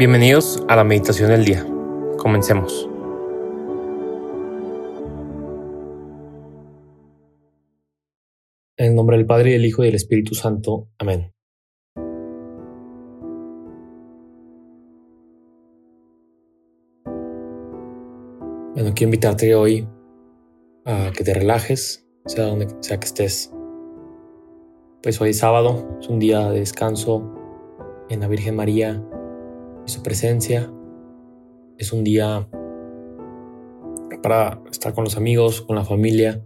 Bienvenidos a la meditación del día. Comencemos. En el nombre del Padre, y del Hijo y del Espíritu Santo. Amén. Bueno, quiero invitarte hoy a que te relajes, sea donde sea que estés. Pues hoy es sábado, es un día de descanso en la Virgen María su presencia. Es un día para estar con los amigos, con la familia,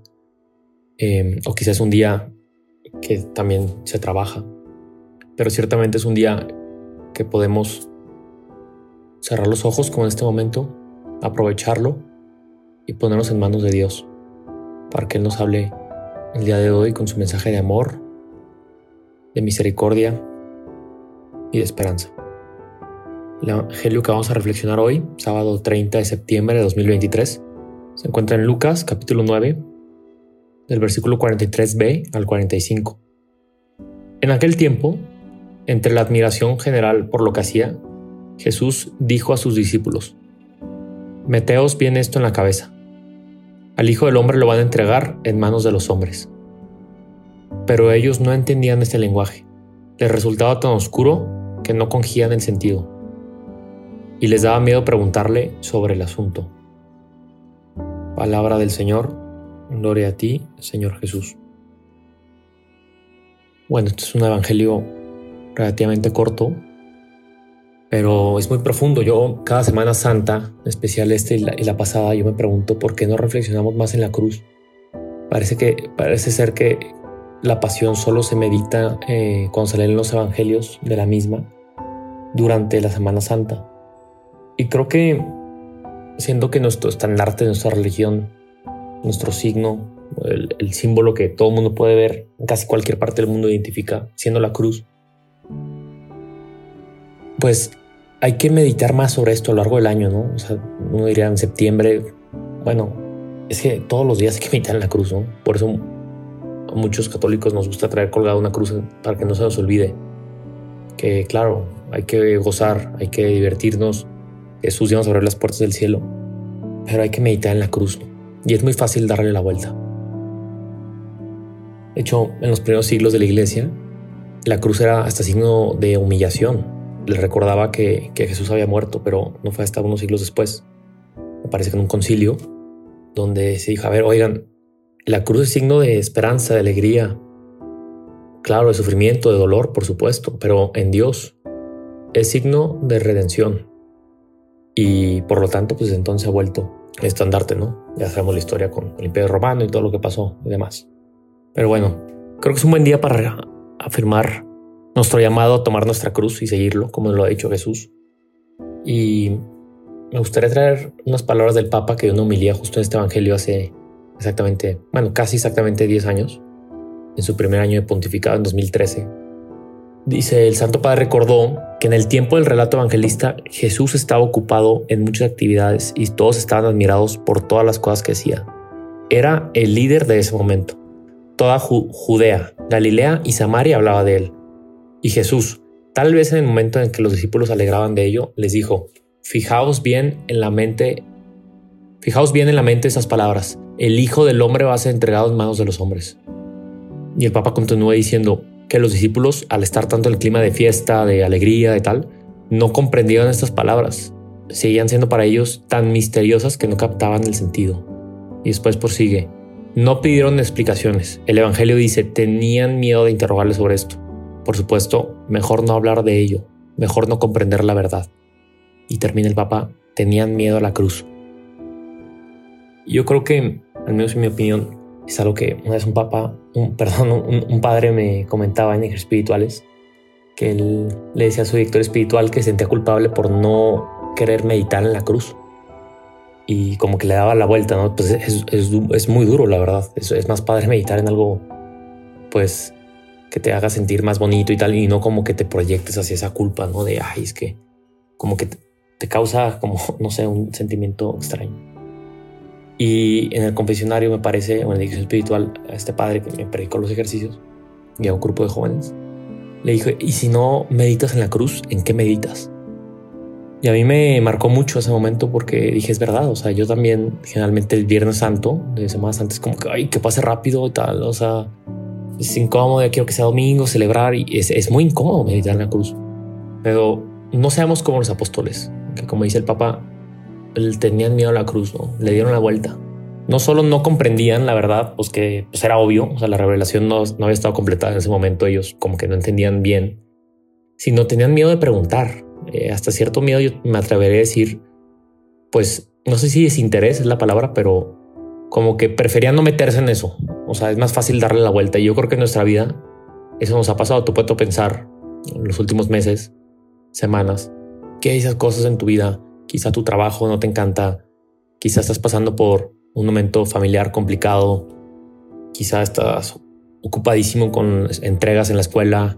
em, o quizás un día que también se trabaja. Pero ciertamente es un día que podemos cerrar los ojos como en este momento, aprovecharlo y ponernos en manos de Dios para que Él nos hable el día de hoy con su mensaje de amor, de misericordia y de esperanza. El Evangelio que vamos a reflexionar hoy, sábado 30 de septiembre de 2023, se encuentra en Lucas capítulo 9, del versículo 43b al 45. En aquel tiempo, entre la admiración general por lo que hacía, Jesús dijo a sus discípulos, Meteos bien esto en la cabeza. Al Hijo del Hombre lo van a entregar en manos de los hombres. Pero ellos no entendían este lenguaje. Les resultaba tan oscuro que no congían el sentido. Y les daba miedo preguntarle sobre el asunto. Palabra del Señor, gloria a ti, Señor Jesús. Bueno, esto es un evangelio relativamente corto, pero es muy profundo. Yo cada Semana Santa, en especial este y la, pasada, yo me pregunto por qué no reflexionamos más en la cruz. Parece que parece ser que la pasión solo se medita eh, cuando se leen los evangelios de la misma durante la Semana Santa. Y creo que siendo que nuestro estandarte, nuestra religión, nuestro signo, el, símbolo que todo el mundo puede ver, casi cualquier parte del mundo identifica, siendo la cruz, pues hay que meditar más sobre esto a lo largo del año, ¿no? O sea, uno diría en septiembre, bueno, es que todos los días hay que meditar en la cruz, ¿no? Por eso a muchos católicos nos gusta traer colgada una cruz para que no se nos olvide que, claro, hay que gozar, hay que divertirnos. Jesús ya nos abrió las puertas del cielo, pero hay que meditar en la cruz. Y es muy fácil darle la vuelta. De hecho, en los primeros siglos de la iglesia, la cruz era hasta signo de humillación, le recordaba que, Jesús había muerto, pero no fue hasta unos siglos después. Me parece que en un concilio, donde se dijo, a ver, oigan, la cruz es signo de esperanza, de alegría, claro, de sufrimiento, de dolor, por supuesto, pero en Dios es signo de redención. Y por lo tanto, pues entonces ha vuelto estandarte, ¿no? Ya sabemos la historia con el Imperio Romano y todo lo que pasó y demás. Pero bueno, creo que es un buen día para afirmar nuestro llamado a tomar nuestra cruz y seguirlo, como lo ha dicho Jesús. Y me gustaría traer unas palabras del Papa que dio una humilía justo en este Evangelio hace exactamente, bueno, casi exactamente 10 años, en su primer año de pontificado en 2013. Dice, el Santo Padre recordó que en el tiempo del relato evangelista Jesús estaba ocupado en muchas actividades y todos estaban admirados por todas las cosas que hacía. Era el líder de ese momento. Toda Judea, Galilea y Samaria hablaba de él. Y Jesús, tal vez en el momento en que los discípulos alegraban de ello, les dijo, fijaos bien en la mente, fijaos bien en la mente esas palabras, el Hijo del Hombre va a ser entregado en manos de los hombres. Y el Papa continúa diciendo que los discípulos, al estar tanto en el clima de fiesta, de alegría, de tal, no comprendían estas palabras. Seguían siendo para ellos tan misteriosas que no captaban el sentido. Y después prosigue. No pidieron explicaciones. El Evangelio dice, tenían miedo de interrogarle sobre esto. Por supuesto, mejor no hablar de ello, mejor no comprender la verdad. Y termina el Papa, tenían miedo a la cruz. Yo creo que, al menos en mi opinión, es algo que una vez un papa, un, perdón, un, padre me comentaba en ejercicios espirituales, que él le decía a su director espiritual que se sentía culpable por no querer meditar en la cruz. Y como que le daba la vuelta, ¿no? Pues es, es muy duro, la verdad. Es, es más padre meditar en algo, pues, que te haga sentir más bonito y tal, y no como que te proyectes hacia esa culpa, ¿no? De, ay, es que como que te, causa como, no sé, un sentimiento extraño. Y en el confesionario me parece, en la dirección espiritual, a este padre que me predicó los ejercicios y a un grupo de jóvenes, le dijo, ¿y si no meditas en la cruz, en qué meditas? Y a mí me marcó mucho ese momento porque dije, es verdad, o sea, yo también generalmente el Viernes Santo, de semanas antes, como que, ay, que pase rápido y tal, o sea, es incómodo, ya quiero que sea domingo, celebrar, y es, es muy incómodo meditar en la cruz. Pero no seamos como los apóstoles, que como dice el Papa, tenían miedo a la cruz, ¿no? Le dieron la vuelta. No solo no comprendían la verdad, pues que pues era obvio, o sea, la revelación no, había estado completada en ese momento, ellos como que no entendían bien, sino tenían miedo de preguntar, eh, hasta cierto miedo yo me atreveré a decir, pues no sé si desinterés es la palabra, pero como que preferían no meterse en eso. O sea, es más fácil darle la vuelta. Y yo creo que en nuestra vida eso nos ha pasado. Tú puedes pensar en los últimos meses, semanas, que esas cosas en tu vida. Quizá tu trabajo no te encanta. Quizá estás pasando por un momento familiar complicado. Quizá estás ocupadísimo con entregas en la escuela,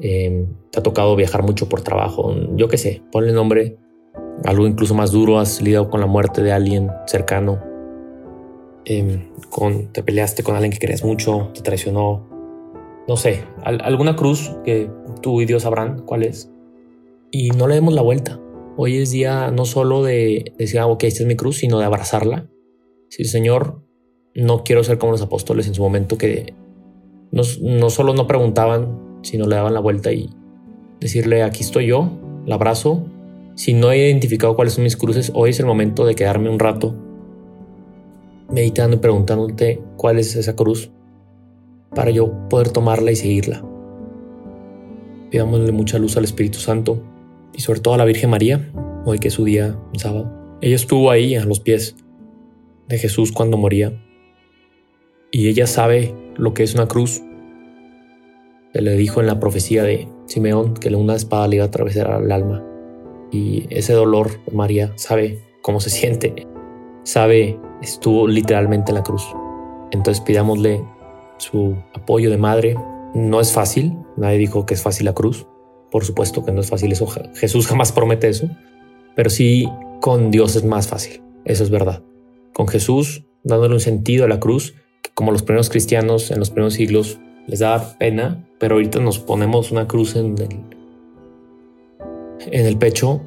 Em, te ha tocado viajar mucho por trabajo, yo qué sé, ponle nombre, algo incluso más duro, has lidiado con la muerte de alguien cercano, em, te peleaste con alguien que querías mucho, te traicionó, no sé, alguna cruz que tú y Dios sabrán cuál es. Y no le demos la vuelta. Hoy es día no solo de decir, ah, ok, esta es mi cruz, sino de abrazarla. Si Señor, no quiero ser como los apóstoles en su momento que no, no solo no preguntaban si no le daban la vuelta y decirle aquí estoy yo, la abrazo. Si no he identificado cuáles son mis cruces, hoy es el momento de quedarme un rato meditando y preguntándote cuál es esa cruz para yo poder tomarla y seguirla. Pidámosle mucha luz al Espíritu Santo y sobre todo a la Virgen María, hoy que es su día, sábado. Ella estuvo ahí a los pies de Jesús cuando moría y ella sabe lo que es una cruz se le dijo en la profecía de Simeón que una espada le iba a atravesar el alma. Y ese dolor, María sabe cómo se siente, sabe, estuvo literalmente en la cruz. Entonces pidámosle su apoyo de madre. No es fácil, nadie dijo que es fácil la cruz. Por supuesto que no es fácil eso, Jesús jamás promete eso, pero sí con Dios es más fácil, eso es verdad. Con Jesús dándole un sentido a la cruz, que como los primeros cristianos en los primeros siglos les da pena, pero ahorita nos ponemos una cruz en el, en el pecho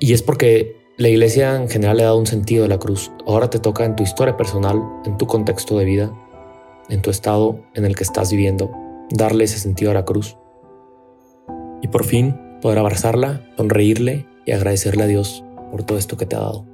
y es porque la iglesia en general le ha dado un sentido a la cruz. Ahora te toca en tu historia personal, en tu contexto de vida, en tu estado en el que estás viviendo, darle ese sentido a la cruz. Y por fin poder abrazarla, sonreírle y agradecerle a Dios por todo esto que te ha dado.